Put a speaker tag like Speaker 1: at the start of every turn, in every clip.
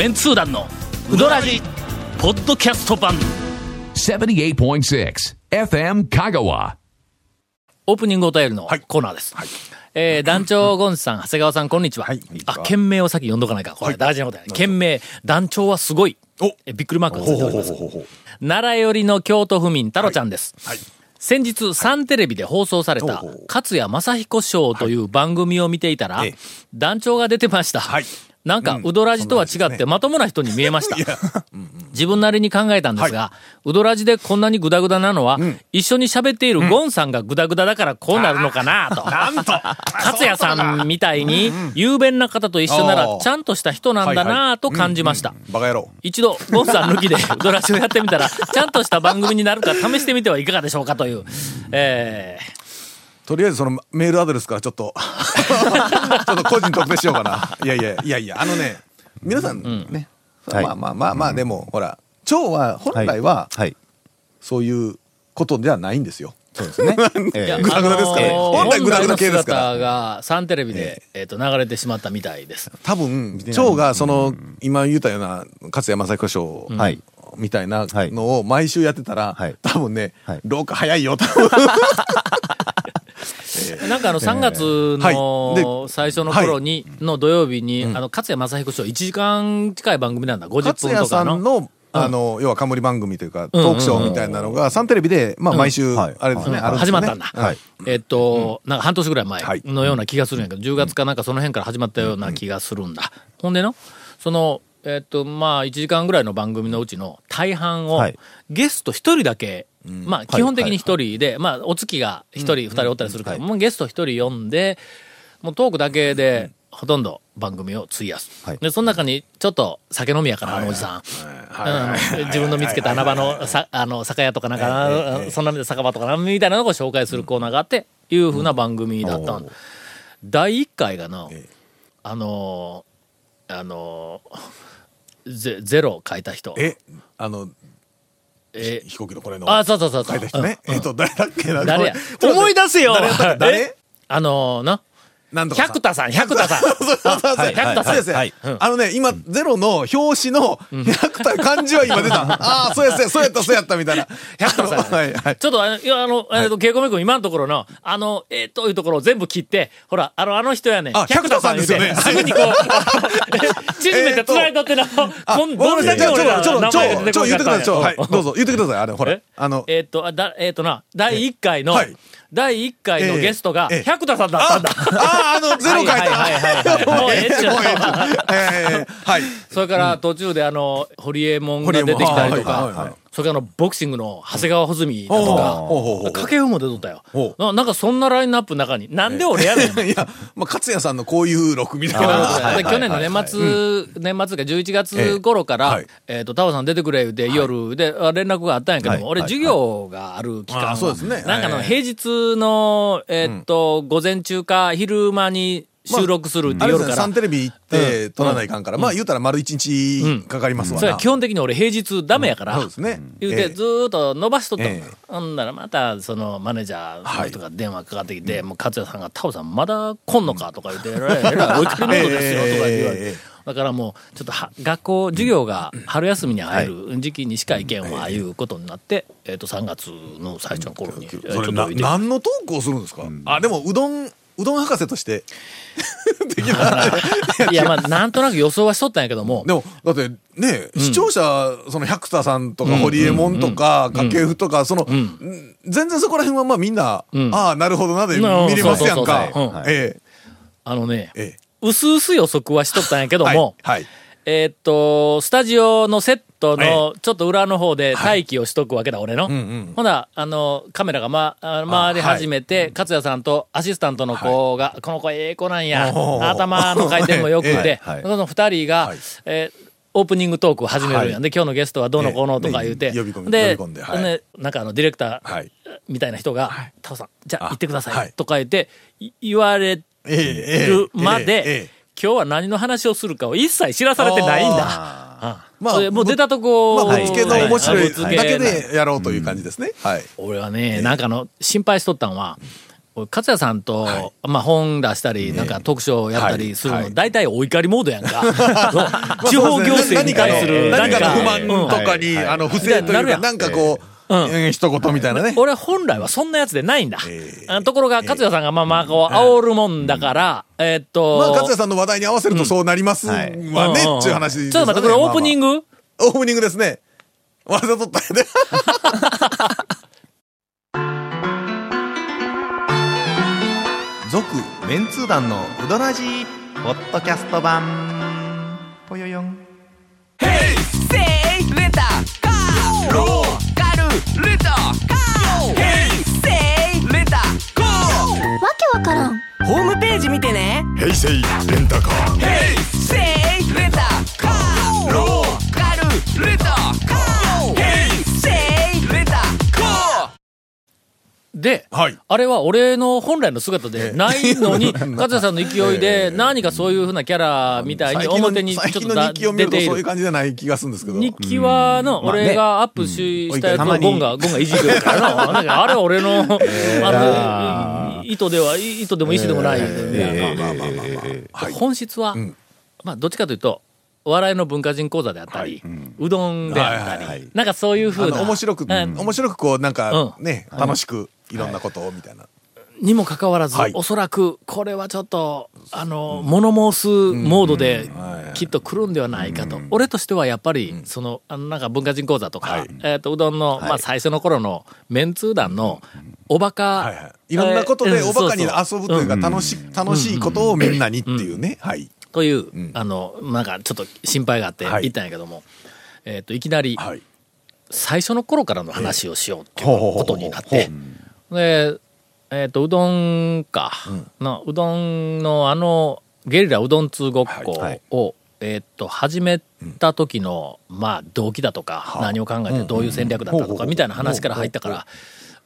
Speaker 1: メンツー団のウドラジポッドキャスト版
Speaker 2: 78.6 FM Kagawa.
Speaker 1: オープニングお便りのコーナーです。えー団長ゴンさん、長谷川さん、こんにちは。あ、件名を先読んどかないか。これ大事なことやね。件名、団長はすごい。えびっくりマークがついております。奈良寄りの京都府民、太郎ちゃんです。先日、サンテレビで放送された、勝谷正彦賞という番組を見ていたら、団長が出てました。なんか、うどらじとは違って、まともな人に見えました。自分なりに考えたんですが、うどらじでこんなにグダグダなのは、一緒に喋っているゴンさんがグダグダだからこうなるのかなと。
Speaker 3: なんと。
Speaker 1: 勝也さんみたいに、雄弁な方と一緒なら、ちゃんとした人なんだなと感じました。
Speaker 3: バカ野郎。
Speaker 1: 一度、ゴンさん抜きで、うどらじをやってみたら、ちゃんとした番組になるか試してみてはいかがでしょうかという。え
Speaker 3: とりあえずそのメールアドレスからちょっと、ちょっと個人特定しようかな。いやいや、いやいや、あのね、皆さんね、
Speaker 4: はい。
Speaker 3: まあまあまあまあ、でも、ほら、蝶は本来は、
Speaker 4: はい。
Speaker 3: そういうことではないんですよ。
Speaker 4: そうですね。
Speaker 1: ー
Speaker 4: ええ。
Speaker 1: いや
Speaker 3: グダグダですから
Speaker 1: あのー
Speaker 3: 本来グダグダ系ですから。
Speaker 1: がサンテレビで、えっと、流れてしまったみたいです。
Speaker 3: 多分、蝶がその、今言ったような、勝谷正彦賞
Speaker 4: はい。
Speaker 3: みたいなのを毎週やってたら
Speaker 4: はい、
Speaker 3: 多分ね
Speaker 4: はい、
Speaker 3: 廊下早いよ、多分。
Speaker 1: なんかあの3月
Speaker 3: はい。
Speaker 1: の最初の頃に、の土曜日に、あの、勝谷正彦賞1時間近い番組なんだ、50
Speaker 3: 勝
Speaker 1: 分
Speaker 3: 谷さ
Speaker 1: とかの。
Speaker 3: んの、あの、要は冠番組というか、トークショーみたいなのが、サンテレビで、まあ、毎週、
Speaker 4: はい。
Speaker 3: あれですね、
Speaker 1: 始まったんだ。
Speaker 4: はい。
Speaker 1: えっと、なんか半年ぐらい前
Speaker 3: はい。
Speaker 1: のような気がするんやけど、10月かなんかその辺から始まったような気がするんだ。ほんでの、その、えっと、まあ、1時間ぐらいの番組のうちの大半を
Speaker 4: はい、
Speaker 1: ゲスト1人だけ、まあ、基本的に1人で、まあ、お月が1人、2人おったりするから、もうゲスト1人呼んで、もうトークだけで、ほとんど番組を費やす。
Speaker 4: はい。
Speaker 1: で、その中に、ちょっと酒飲みやから、あのおじさん。うん。自分の見つけた穴場のさあの酒屋とかなんか、そんな酒場とかなみたいなのを紹介するコーナーがあって、いうふうな番組だった。第1回がな、あのー、あのー、ゼゼロ書いた人。
Speaker 3: え、あの、
Speaker 1: え
Speaker 3: 飛行機のこれの、
Speaker 1: あ、そうそうそうそう。
Speaker 3: 書いた人ね。えっと、誰だっけな。
Speaker 1: 誰や？思い出せよ。
Speaker 3: 誰？
Speaker 1: あのー、な？百田さん、百田さん。百田さん。
Speaker 3: そうですね
Speaker 4: はい
Speaker 3: あのね、今、ゼロの表紙の百田漢字は今出た。ああ、そうやそうや、そうやった、そうやった、みたいな。
Speaker 1: 百田さん。
Speaker 3: はい、はい。
Speaker 1: ちょっとあの、えっと、ケイコメ君、今のところの、あの、えー、というところを全部切って、ほら、あの、あの人やね
Speaker 3: 百田さんですよね。
Speaker 1: すぐにこう、縮めて繋いとってな、どれだけ俺ら
Speaker 3: ちょ、ちょ、
Speaker 1: 名前が出て
Speaker 3: ちょ、
Speaker 1: こなかったんや。
Speaker 3: 言ってください、どうぞ、言ってください、あれ、ほら。
Speaker 1: え、
Speaker 3: あの、
Speaker 1: えっと、あだえっとな、第1回の
Speaker 3: はい、
Speaker 1: 第1回のゲストが
Speaker 3: ええ、
Speaker 1: 百田さんだったんだ。
Speaker 3: ああ、あの、ゼロ書いた。
Speaker 1: はい。それから途中であの、ホリエモンが出てきたりとか、それからボクシングの長谷川穂積だとか、掛布も出とったよ。
Speaker 3: ほ。
Speaker 1: ななんかそんなラインナップの中に、なんで俺やねん。
Speaker 3: いや、まあ、勝谷さんのこういう録みたいな。
Speaker 1: で去年の年末、年末か11月頃から
Speaker 3: え
Speaker 1: っと、タオさん出てくれ言うて、夜であ連絡があったんやけども、俺
Speaker 4: はい。
Speaker 1: 授業がある期間
Speaker 3: あそうですね。
Speaker 1: なんかあの、
Speaker 3: はい。
Speaker 1: 平日の、えっと、午前中か昼間に収録するって夜から。
Speaker 3: サン。テレビ行って撮らないかんから、まあ言うたら丸一日かかりますわな。
Speaker 1: それは基本的に俺平日ダメやから、
Speaker 3: そうですね。
Speaker 1: 言うて、
Speaker 3: ええ。
Speaker 1: ずーっと伸ばしとったの、
Speaker 3: ええ。
Speaker 1: ほんならまた、その、マネージャーの人が電話かかってきて、もう、勝也さんが、タオさんまだ来んのかとか言って、えらい、えらい、お怒りモードですよ、とか言われて。
Speaker 3: ええ。
Speaker 1: だからもう、ちょっとは、学校、授業が春休みに入る時期にしか行けんわ、ああいうことになって、えっと、3月の最初の頃に。
Speaker 3: 何のトークをするんですか、あでもうどんうどん博士として。できない
Speaker 1: いや、まあ、なんとなく予想はしとったんやけども、
Speaker 3: でもだってね、視聴者その百田さんとか堀江門とか掛布とかその、ん全然そこら辺はまあみんな、
Speaker 1: ん。
Speaker 3: ああなるほどなで
Speaker 1: うん。
Speaker 3: 見れますやんか。
Speaker 1: あのね、
Speaker 3: ええ。
Speaker 1: うすうす予測はしとったんやけど
Speaker 3: え
Speaker 1: も、
Speaker 3: はい、はい
Speaker 1: えーっと、スタジオのセットのちょっと裏の方で待機をしとくわけだ、俺の。ほな、あの、カメラが、ま、あ回り始めて、勝也さんとアシスタントの子が、この子ええ子なんや、頭の回転も良くて、その二人が、
Speaker 3: はい。
Speaker 1: えーオープニングトークを始めるんや。ん。で、今日のゲストはどうのこうのとか言うて。で
Speaker 3: で
Speaker 1: なんかあの、ディレクター
Speaker 3: はい。
Speaker 1: みたいな人が、タオさん、じゃあ
Speaker 3: あ
Speaker 1: 行ってください、
Speaker 3: はい。
Speaker 1: とか言って、い言われるまで、今日は何の話をするかを一切知らされてないんだ。あ
Speaker 3: まあ
Speaker 1: それもう出たとこ、
Speaker 3: まあぶっつけの面白いだけでやろうという感じですね、はい。
Speaker 1: 俺はね、なんかあの、心配しとったんは、勝也さんと、まあ本出したり、なんか特賞やったりするの、大体お怒りモードやんか。地方行政に対する
Speaker 3: 何かの不満とかに、あの、不正というか、なん。かこう、うん、一言みたいなね。
Speaker 1: 俺本来はそんなやつでないんだ。ところが、勝也さんがまあまあこう、煽るもんだから、えっと。
Speaker 3: まあ、勝也さんの話題に合わせるとそうなりますわね、っていう話
Speaker 1: ちょっと待って、これオープニング？
Speaker 3: オープニングですね。わざとったよね。
Speaker 4: 続メンツー団のうどなじポッドキャスト版。ぽよよん
Speaker 1: あれは俺の本来の姿でないのに、勝也さんの勢いで、何かそういうふうなキャラみたいに表にちょっと
Speaker 3: 出ている。そういう感じじゃない気がするんですけど。
Speaker 1: 日記はの、俺がアップし、したやつをゴンが、ゴンがいじるから な。あれは俺の、あの、意図では、意図でも意思でもない。本質は、まあ、どっちかというと、お笑いの文化人講座であったり、うどんであったり、なんかそういうふうな。
Speaker 3: 面白く、面白くこう、なんかね、楽しく。いろんなことをみたいな。
Speaker 1: にもかかわらず、はい、おそらくこれはちょっと、あの、物申すモードできっと来るんではないかと。俺としてはやっぱり、その、あの、なんか文化人講座とか、はい、えっ、と、うどんの、まあ最初の頃のメンツー団のおバカ、はい
Speaker 3: はい、いろんなことでおバカに遊ぶというか、楽し、楽しいことをみんなにっていうね。はい。
Speaker 1: という、あの、なんかちょっと心配があって言ったんやけども、えっ、と、いきなり、最初の頃からの話をしようっていうことになって、で、えっ、ー、と、うどんか、の、うどんのあの、ゲリラうどん通ごっこを、はいはい、えっ、ー、と、始めた時の、まあ、動機だとか、何を考えてどういう戦略だったとか、みたいな話から入ったから、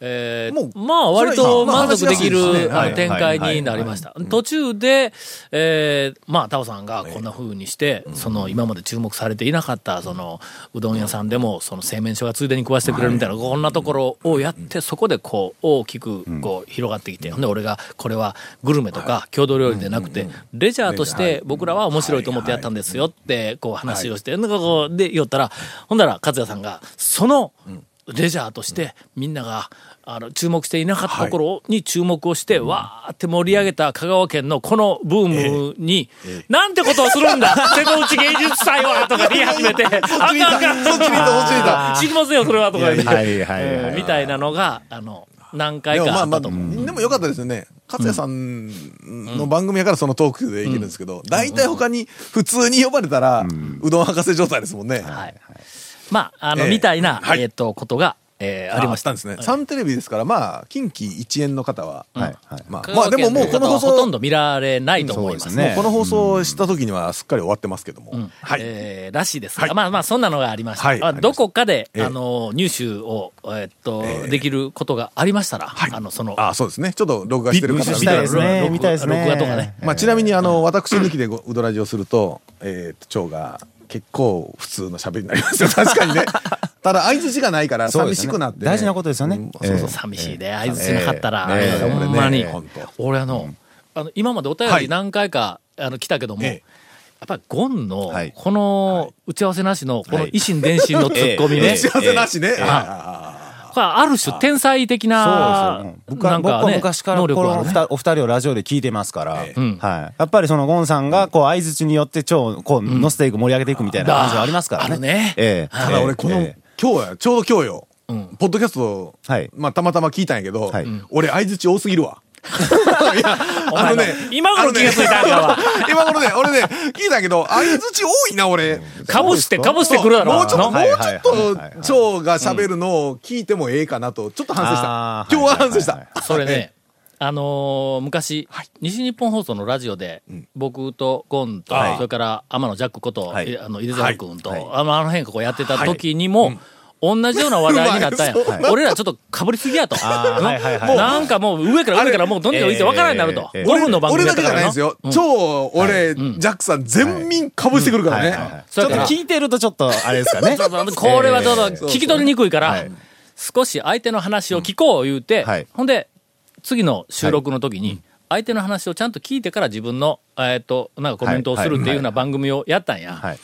Speaker 1: えー、まあ割と満足できる展開になりました。途中で、えー、まあタオさんがこんな風にして、その今まで注目されていなかった、そのうどん屋さんでもその製麺所がついでに食わしてくれるみたいな、こんなところをやって、そこでこう大きくこう広がってきて、ほんで俺がこれはグルメとか郷土料理でなくて、レジャーとして僕らは面白いと思ってやったんですよってこう話をして、なんかこうで言ったら、ほんだら勝也さんが、その、レジャーとしてみんながあの注目していなかったところに注目をして、わーって盛り上げた香川県のこのブームに、なんてことをするんだ？瀬戸内芸術祭はとか言い始めて、あかんあかん、そっちにた、知りませんよ、それはとか言って、みたいなのが、あの、何回かあったと思
Speaker 3: う。でもよかったですよね。勝也さんの番組やからそのトークできるんですけど、大体他に普通に呼ばれたら、うどん博士状態ですもんね。はい。
Speaker 1: まあ、あの、みたいな、えっと、ことが、えー、ありました
Speaker 3: んですね。サンテレビですから、まあ、近畿一円の方は、はい。まあ、まあ、でももうこの放送。
Speaker 1: ほとんど見られないと思います
Speaker 3: ね。この放送した時にはすっかり終わってますけども。
Speaker 1: はい。えらしいですが、まあまあ、そんなのがありました。どこかで、あの、入手を、えっと、できることがありましたら、あの、その。
Speaker 3: あ、そうですね。ちょっと録画してる方。
Speaker 1: 見たいですね。録画とかね。
Speaker 3: まあ、ちなみに、あの、私抜きでうどらじをすると、えっと、蝶が、結構普通の喋りになりますよ。確かにね。ただ相槌がないから寂しくなって、
Speaker 4: ね、大事なことですよね。
Speaker 1: そうそう、寂しいで、相槌なかったら、ほんまに。俺あの、あの、今までお便り何回か、あの、来たけども、やっぱりゴンの、この打ち合わせなしの、この維新伝心のツッコミね。
Speaker 3: 打ち合わせなしね。
Speaker 1: これある種天才的な、そうですよ。
Speaker 4: 僕は昔からこのお二人をラジオで聞いてますから、はい。やっぱりそのゴンさんが、こう、相づちによって超、こう、乗せていく、盛り上げていくみたいな感じはありますからね。あるね。え
Speaker 3: え。ただ俺、この、今日や、ちょうど今日よ。ポッドキャスト、まあ、たまたま聞いたんやけど、俺、相づち多すぎるわ。いや、
Speaker 1: あのね、今頃気がついたんか
Speaker 3: 今頃ね、俺ね、聞いたけど、相づち多いな、俺。
Speaker 1: かぶして、かぶしてくるだろ。
Speaker 3: もうちょっと、もうちょっと、蝶が喋るのを聞いてもええかなと、ちょっと反省した。今日は反省した。
Speaker 1: それね、あの昔、西日本放送のラジオで、僕とゴンと、それから天野ジャックこと、あの、井出沢君と、あの辺こうやってた時にも、同じような話題になったんや。俺らちょっとかぶりすぎやと。なんかもう上から上からもうどんどん浮いて分からんようになると。5分の番組
Speaker 3: 俺だけじゃないですよ。超俺、ジャックさん全民かぶしてくるからね。
Speaker 4: ちょっと聞いてるとちょっとあれですかね。
Speaker 1: これはちょっと聞き取りにくいから、少し相手の話を聞こう言うて、ほんで、次の収録の時に、相手の話をちゃんと聞いてから自分の、えっと、なんかコメントをするっていうふうな番組をやったんや。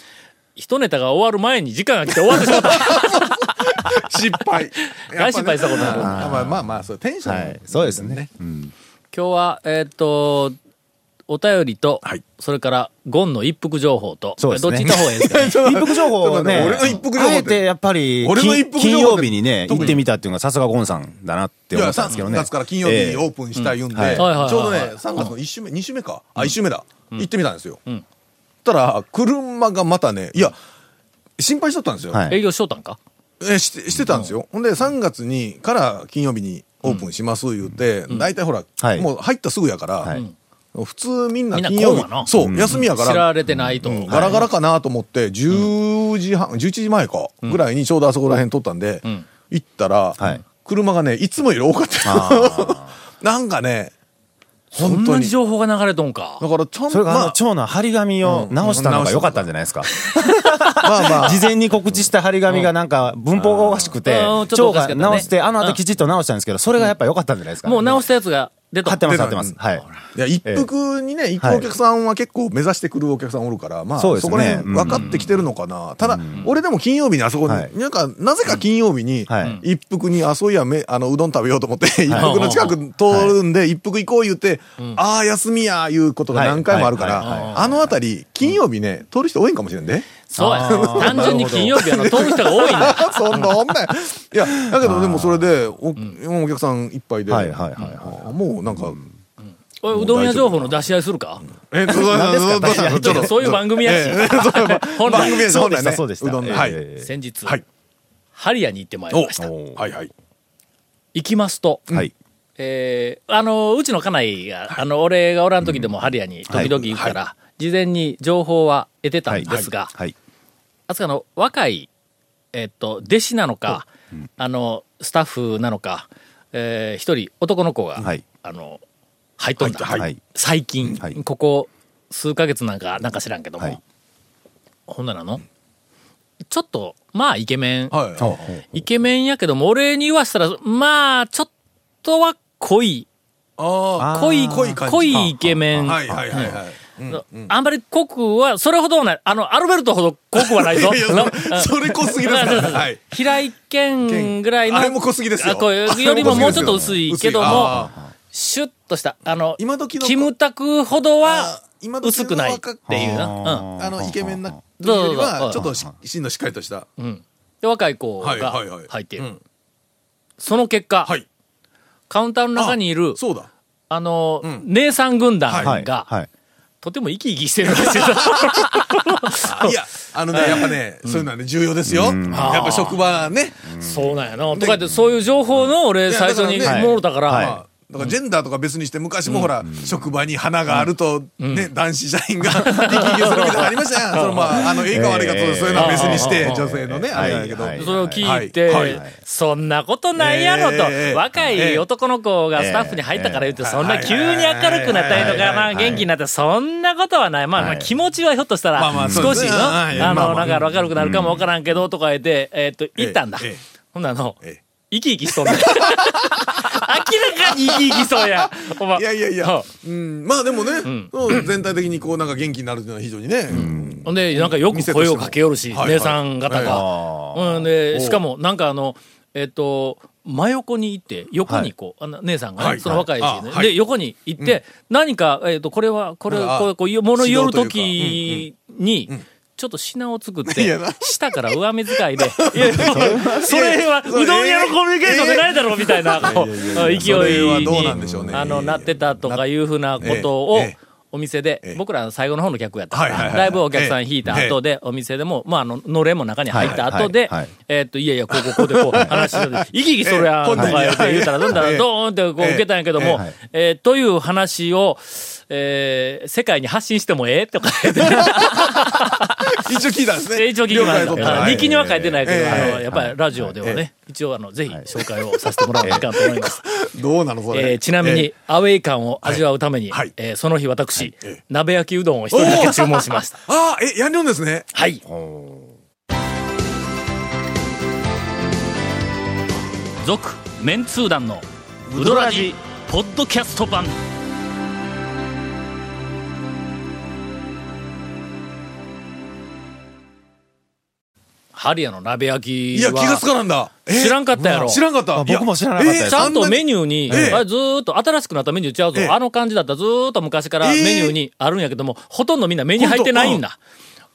Speaker 5: はい。
Speaker 1: 一ネタが終わる前に時間が来て終わってしまった。
Speaker 3: 失敗
Speaker 1: 大失敗したことある。
Speaker 3: あまあまあまあそうテンション、
Speaker 5: はい。そうですね。うん。
Speaker 1: 今日は、えっと、お便りと、
Speaker 3: はい
Speaker 1: それから、ゴンの一服情報と、
Speaker 5: そうですね
Speaker 1: どっち行った方がいいですかね？
Speaker 5: 一服情報をね、
Speaker 3: 俺の一服情報
Speaker 5: あえてやっぱり、
Speaker 3: 俺の一服
Speaker 5: 金曜日にね、行ってみたっていうのがさすがゴンさんだなって思
Speaker 3: 3
Speaker 5: ったんですけどね。
Speaker 3: 月から金曜日にオープンしたいうんで、
Speaker 5: はい
Speaker 3: ちょうどね3月の1週目2週目かあ1週目だ、行ってみたんですよ、
Speaker 1: ん
Speaker 3: たら車がまたねいや心配しとったんですよ、
Speaker 5: はい。
Speaker 1: 営業しとったんか？
Speaker 3: えしてしてたんですよ、ほんで3月にから金曜日にオープンします言うて、大体ほら、
Speaker 5: はい。
Speaker 3: もう入ったすぐやから、
Speaker 5: はい。
Speaker 3: 普通みんな金曜日そう、休みやから
Speaker 1: 知られてないと。
Speaker 3: ガラガラかなと思って、10時半、11時前か、ぐらいにちょうどあそこら辺撮ったんで、
Speaker 1: ん。
Speaker 3: 行ったら、
Speaker 5: はい。
Speaker 3: 車がね、いつもより多かった。よ。なんかね、
Speaker 1: そんなに情報が流れとんか。
Speaker 3: だからちゃんと、
Speaker 5: それがあの、
Speaker 3: まあ、
Speaker 5: 蝶の張り紙を直したのが良かったんじゃないですか。
Speaker 3: まあまあ、
Speaker 5: 事前に告知した張り紙がなんか文法がおかしくて
Speaker 1: うんちょっと
Speaker 5: 蝶が直して、あの後きちっと直したんですけど、それがやっぱ良かったんじゃないですか。
Speaker 1: もう直したやつが出と
Speaker 5: 貼ってます、ってます。はい。
Speaker 3: いや、一服にね、行くお客さんは結構目指してくるお客さんおるから、まあ、
Speaker 5: そ
Speaker 3: こら辺分かってきてるのかな。ただ、俺でも金曜日にあそこに、
Speaker 5: はい。
Speaker 3: なんか、なぜか金曜日に
Speaker 5: はい、
Speaker 3: 一服に、あ、そういや、め、あの、うどん食べようと思って、一服の近く通るんで、一服行こう言って、ああ、休みや、いうことが何回もあるから、あのあたり、金曜日ね、通る人多いんかもしれんで。
Speaker 1: そう。や。単純に金曜日あの、通る人が多いんだ。
Speaker 3: そんな女やいや、だけどでもそれで、おお客さんいっぱいで、
Speaker 5: はいはいはいはい
Speaker 3: あもうなんか、
Speaker 1: おいうどん屋情報の出し合いするか？
Speaker 3: え、どう
Speaker 5: 何ですか？
Speaker 3: どうどう
Speaker 1: ちょっとそういう番組やし。本来、
Speaker 3: 番組や
Speaker 5: そうでした、
Speaker 3: ね。
Speaker 5: そうでした。
Speaker 3: うどんはい
Speaker 5: え。え
Speaker 1: 先日、
Speaker 3: はい。
Speaker 1: ハリアに行ってまいりました。
Speaker 5: お
Speaker 3: はいはい。
Speaker 1: 行きますと、
Speaker 5: はい。
Speaker 1: えーあの、うちの家内が、あの、俺がおらん時でもハリアに時々行くから、事前に情報は得てたんですが、
Speaker 5: はい。
Speaker 1: あそこの若い、えっと、弟子なのか、あの、スタッフなのか、えー一人男の子が、
Speaker 5: はい。
Speaker 1: あの、入っとんだ。
Speaker 5: はい。
Speaker 1: 最近、
Speaker 5: はい。
Speaker 1: ここ数ヶ月なんか、なんか知らんけども、
Speaker 5: はい。
Speaker 1: ほんならの、ちょっと、まあ、イケメン、
Speaker 3: はい。
Speaker 1: イケメンやけども、俺に言わしたら、まあ、ちょっとは濃い、
Speaker 3: あ
Speaker 1: 濃い、
Speaker 3: 濃い感じ。
Speaker 1: 濃いイケメン。
Speaker 3: はいはいはいはい。
Speaker 1: あんまり濃くは、それほどはない。あの、アルベルトほど濃くはないぞ。
Speaker 3: それ濃すぎですからはい
Speaker 1: 平井堅ぐらいの。
Speaker 3: あれも濃すぎですよ
Speaker 1: よりももうちょっと薄いけども、
Speaker 3: あ
Speaker 1: シュッとした、あの、
Speaker 3: 今時の
Speaker 1: キムタクほどは薄くないっ
Speaker 3: 若
Speaker 1: ていうな。うん。
Speaker 3: あの、イケメンなちょっとし芯のしっかりとした。
Speaker 1: で、若い子
Speaker 3: はい
Speaker 1: が入っている。
Speaker 3: うん
Speaker 1: その結果、
Speaker 3: はい。
Speaker 1: カウンターの中にいる、
Speaker 3: そうだ。
Speaker 1: あの、
Speaker 3: ん
Speaker 1: 姉さん軍団
Speaker 5: はい。
Speaker 1: が、
Speaker 5: はい。
Speaker 1: とても生き生きしてるんですよ。
Speaker 3: あ いや、あのね、やっぱね、そういうのはね、重要ですよ。やっぱ職場ね。
Speaker 1: そうなんやな。とか言って、そういう情報の俺最初にもろたから、
Speaker 3: だからジェンダーとか別にして昔もほら、職場に花があると、ね、男子社員が 生き生きするみたいなのありましたやん。そのまあ、あの、いいか悪いかと、そういうのは別にして、女性のね、あれだけど。
Speaker 5: はい。
Speaker 1: それを聞いて、
Speaker 3: はい。はい。
Speaker 1: そんなことないやろと、
Speaker 3: ええ
Speaker 1: 若い男の子がスタッフに入ったから言って、そんな急に明るくなったりとかな、元気になって、そんなことはない。まあ、まあ気持ちはひょっとした
Speaker 3: まあま
Speaker 1: ら、少しの、あの、なんか明るくなるかもわからんけど、とか言って、えっと、行ったんだ。
Speaker 3: ええ。ええ。
Speaker 1: ほんなの
Speaker 3: ええ、
Speaker 1: 生き生きしとんねん。明らかに生き生きしそうや。お前。
Speaker 3: いやいやいや。
Speaker 1: は、
Speaker 3: うん、まあでもね、うん。全体的にこうなんか元気になるっていうのは非常にね、うん。
Speaker 1: ほんで、なんかよく声をかけよるし、姉さん方が。うん、で、しかも、なんかあの、えっと、真横に行って、横にこう、あの姉さんがね、
Speaker 3: はい
Speaker 1: その若い
Speaker 3: はい。
Speaker 1: しね、で、横に行って、何か、えっと、これは、これ、
Speaker 3: あ
Speaker 1: こう、こう、物言うと
Speaker 3: 指
Speaker 1: きに、ちょっと品を作って下から上目遣いで、それは、うどん屋のコミュニケーションでないだろうみたいな、勢いにあの、なってたとかいうふうなことをお店で
Speaker 3: ええ、
Speaker 1: 僕ら最後の方の客やった。から、だいぶお客さん引いた後で、お店でも、まあ、あの、のれんも中に入った後でえーっと、いやいや、こうこうこうでこう 話してて、生き生きそりゃ、とか言って言うたら、どんだら、ドーンってこう受けたんやけども
Speaker 5: え、
Speaker 1: えーという話を、えー世界に発信してもええとか言って、
Speaker 3: 一応聞いたんですね。
Speaker 1: 一応聞きました。日記には書いてないけど、
Speaker 3: ええ
Speaker 1: あの、やっぱりラジオではね、一応あの、ぜひ紹介をさせてもらおうかなと思います。
Speaker 3: どうなのそれ。
Speaker 1: えーちなみに、アウェイ感を味わうために、
Speaker 3: はいはい
Speaker 1: えーその日私、
Speaker 3: ええ
Speaker 1: 鍋焼きうどんを一人だけ注文しました。
Speaker 3: ああ、え、やんりょんですね。
Speaker 1: はい。続、メンツー団の、ウドラジ、ポッドキャスト版ハリアの鍋焼き
Speaker 3: いや、気がつ
Speaker 1: は
Speaker 3: かなんだ。え？
Speaker 1: 知らんかったやろ
Speaker 3: 知らんかった。
Speaker 5: あ僕も知らなかった
Speaker 1: ちゃんとメ
Speaker 3: え
Speaker 1: ニューに、
Speaker 3: ええ
Speaker 1: あれずーっと新しくなったメニューちゃうぞ。
Speaker 3: ええ
Speaker 1: あの感じだったらずーっと昔からメニューにあるんやけども、ほとんどみんな目に入ってないんだ。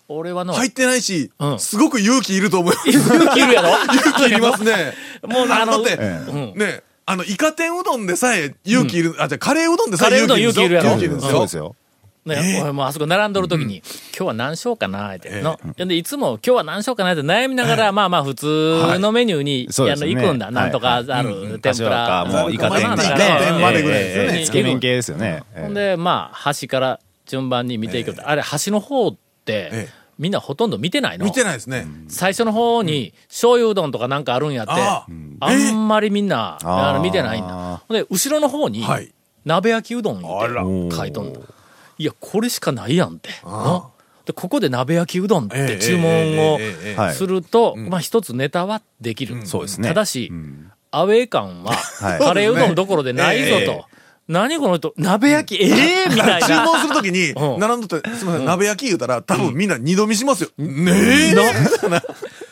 Speaker 1: 俺はの、
Speaker 3: 入ってないし
Speaker 1: う、ん
Speaker 3: すごく勇気いると思います。
Speaker 1: 勇気いるやろ？
Speaker 3: 勇気いりますね。
Speaker 1: もうあの
Speaker 3: だって、
Speaker 1: うん
Speaker 3: ね、あの、イカ天うどんでさえ勇気いる、あ、じゃあカレーうどんでさえ
Speaker 1: カレーうどん
Speaker 3: 勇気いるん。
Speaker 1: 勇気いるやろ
Speaker 3: 勇気いるんですよ。
Speaker 5: そうですよ。
Speaker 1: ね、俺もうあそこ並んどる時に、今日は何しようかなって、の。で、いつも今日は何しようかなって悩みながら、まあまあ普通のメニューに、あの、行くんだ。
Speaker 5: はい。
Speaker 1: なんとかある、天ぷら。
Speaker 5: もうイカ天
Speaker 1: まあま
Speaker 3: でぐらいですよね。
Speaker 1: ええ。
Speaker 5: つけ麺系ですよね。ええ。
Speaker 1: ほんで、まあ、端から順番に見ていくと、あれ、端の方って、
Speaker 3: ええ。
Speaker 1: みんなほとんど見てないの？
Speaker 3: 見てないですね。
Speaker 1: 最初の方に、醤油うどんとかなんかあるんやって、
Speaker 3: あ
Speaker 1: あ。んまりみんな、あの見てないんだ。
Speaker 5: あ。
Speaker 1: ほんで、後ろの方に、
Speaker 3: はい。
Speaker 1: 鍋焼きうどんって書いとんだ。いやこれしかないやんって。でここで鍋焼きうどんって注文をすると、まあ一つネタはできる、ただし、アウェー感はカレーうどんどころでないぞと。何この人鍋焼きええみたいな。
Speaker 3: 注文するときに並んどって「すみません鍋焼き」言うたら多分みんな二度見しますよ。ねえ。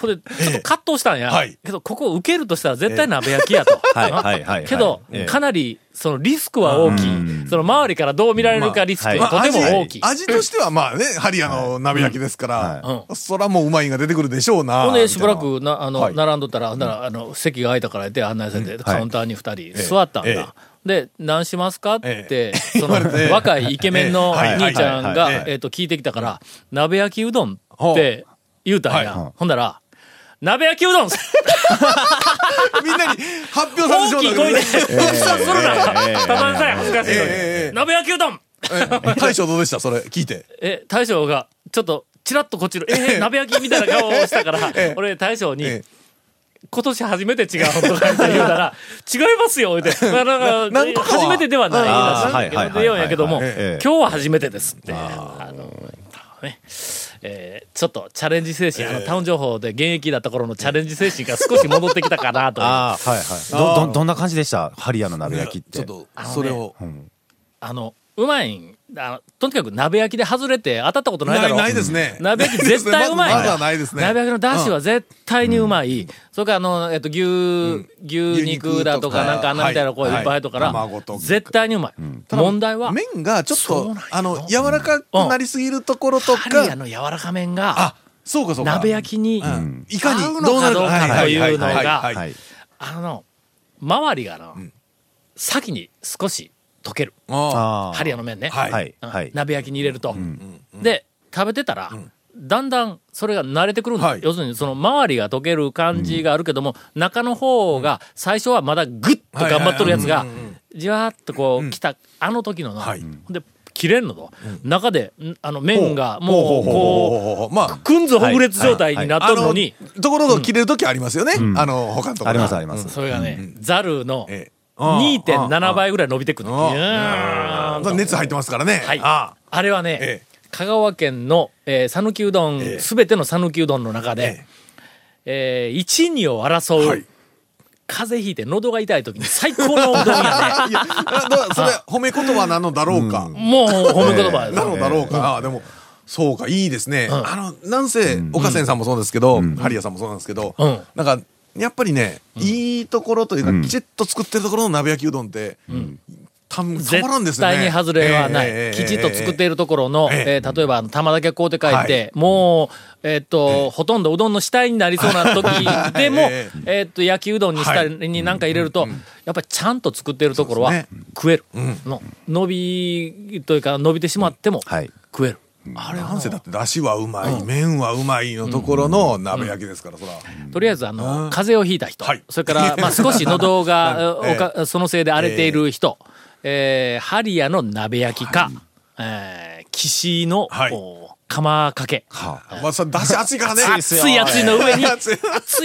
Speaker 1: これ、ちょっと葛藤したんや。
Speaker 3: はい。
Speaker 1: けど、ここ受けるとしたら絶対鍋焼きやと。
Speaker 5: はいはいはいはい。
Speaker 1: けど
Speaker 5: ええ、
Speaker 1: かなり、そのリスクは大きい。その周りからどう見られるかリスク
Speaker 5: まあ
Speaker 1: がとても大きい。
Speaker 3: 味味としてはまあね、ハリアの鍋焼きですから、
Speaker 1: は
Speaker 3: そらもううまいんが出てくるでしょうな。
Speaker 1: ほんで、しばらく、な、あの、
Speaker 3: はい。
Speaker 1: 並んどったら、なら、あの、席が空いたから言って案内されて、カウンターに二人
Speaker 3: え
Speaker 1: 座ったん
Speaker 3: え
Speaker 1: だ。で、何しますかって
Speaker 3: え、
Speaker 1: その、若いイケメンの
Speaker 3: ええ。
Speaker 1: 兄ちゃんがえっと、聞いてきたから、鍋焼きうどんって言うたん
Speaker 3: は
Speaker 1: や。ほんなら、鍋焼きうどん。
Speaker 3: みんなに発表させ
Speaker 1: 大きい声で、副産するなたまんさい、恥ずかしいのに
Speaker 3: ええええ
Speaker 1: 鍋焼きうどん。
Speaker 3: え大将どうでした？それ聞いて。
Speaker 1: え、大将が、ちょっと、チラッとこっちの、えー、鍋焼きみたいな顔をしたから
Speaker 3: ええ、
Speaker 1: 俺、大将に、
Speaker 3: え
Speaker 1: 今年初めて違うとかって言うたら、違いますよ、言うて。まあ、なんか、
Speaker 3: 何個かは
Speaker 1: 初めてではないらしいけど、で言うんやけども、今日は初めてですって。あの、ね、えーちょっとチャレンジ精神、あの、タウン情報で現役だった頃のチャレンジ精神が少し戻ってきたかなと
Speaker 5: あ、はいはい。ど、ど、どんな感じでした？ハリアの鍋焼きって。
Speaker 3: ちょっと、それを。
Speaker 1: あの、うまいんあのとにかく鍋焼きで外れて当たったことないだろ。
Speaker 3: ないないですね。
Speaker 1: 鍋焼き 絶対うまい。
Speaker 3: まずまずはないですね。
Speaker 1: 鍋焼きの出汁は絶対にうまい。それからあの、えっと、牛、牛肉だとか、なんかあんなみたいなこういっぱい。入っとくから、絶対にうまい。問題は、
Speaker 3: 麺がちょっとあの、柔らかくなりすぎるところとか、
Speaker 1: の柔らか麺が、
Speaker 3: あ、そうかそうか。
Speaker 1: 鍋焼きに、
Speaker 3: うん。いかにどうなる
Speaker 1: のかというのが。あの、周りがの、先に少し溶ける。
Speaker 3: あ
Speaker 5: あ
Speaker 1: ハリアの麺ね。
Speaker 3: はい。
Speaker 1: 鍋焼きに入れると。で、食べてたら、だんだんそれが慣れてくるんだ、
Speaker 3: はい。
Speaker 1: 要するにその周りが溶ける感じがあるけども、中の方が最初はまだグッと頑張っとるやつが、じわーっとこう来た、あの時のの、
Speaker 3: はい。
Speaker 1: で、切れんのと、中で、んあの麺がもう、こ
Speaker 3: こう、まあ。
Speaker 1: う、、くんずほぐれつ状態になっとるのに、
Speaker 3: ところど切れる時ありますよね。あの、他のところ。
Speaker 5: ありますあります。
Speaker 1: それがね、ザルの
Speaker 3: ええ
Speaker 1: 2.7倍ぐらい伸びてくる。
Speaker 3: 熱入ってますからね。
Speaker 1: はい。
Speaker 3: あ
Speaker 1: あ。れはね、
Speaker 3: ええ。
Speaker 1: 香川県の、えー、讃岐うどん、
Speaker 3: ええ。
Speaker 1: すべての讃岐うどんの中で、えー、1、2を争う、
Speaker 3: はい。
Speaker 1: 風邪ひいて喉が痛い時に最高のうどんやね。
Speaker 3: それ褒め言葉なのだろうか。
Speaker 1: もう褒め言葉や
Speaker 3: なのだろうか。あでも、そうか、いいですね。あの、なんせ、岡仙さんもそうですけど、ハリアさんもそうなんですけど
Speaker 1: うん、
Speaker 3: なんか、やっぱりね、いいところというか、きちっと作ってるところの鍋焼きうどんって、たたまらんですね。
Speaker 1: 絶対に外れはない。
Speaker 3: ええ
Speaker 1: きちっと作っているところの、
Speaker 3: ええ。
Speaker 1: えー例えば、玉だけ買うって、
Speaker 3: はい。
Speaker 1: もう、えーっと、ほとんどうどんの死体になりそうな時 でも、
Speaker 3: え
Speaker 1: え。ーっと、焼きうどんにしたりになんか入れると、やっぱりちゃんと作っているところは食える。の伸びというか、伸びてしまっても
Speaker 5: はい。
Speaker 1: 食える。
Speaker 3: あれなんせだって、だしはうまい、麺はうまいのところの鍋焼きですから、そら。
Speaker 1: とりあえず、あの、風邪をひいた人、
Speaker 3: はい。
Speaker 1: それから、まあ、少し喉が、そのせいで荒れている人、えーハリアの鍋焼きか、えー岸の、
Speaker 3: はい。
Speaker 1: お釜かけ。
Speaker 3: まあ、それだし 熱いからね。
Speaker 1: 熱い熱いの上に、
Speaker 3: 熱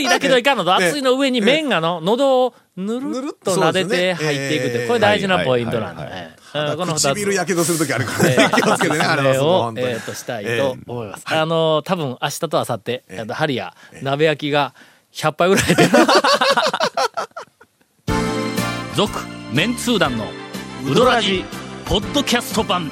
Speaker 3: い。
Speaker 1: だけどいかんのと、
Speaker 3: ええ
Speaker 1: 熱いの上に麺がの、喉をぬるっと撫でて入っていくって、これ大事なポイントなんだね。うん。この二つ。
Speaker 3: 唇やけどするときあるからね。気をつけてね、あれ
Speaker 1: を、えーと、したいと思います。あの、多分明日と明後日、えーとハリア、鍋焼きが100杯ぐらいで。続、メンツー団のウドラジポッドキャスト版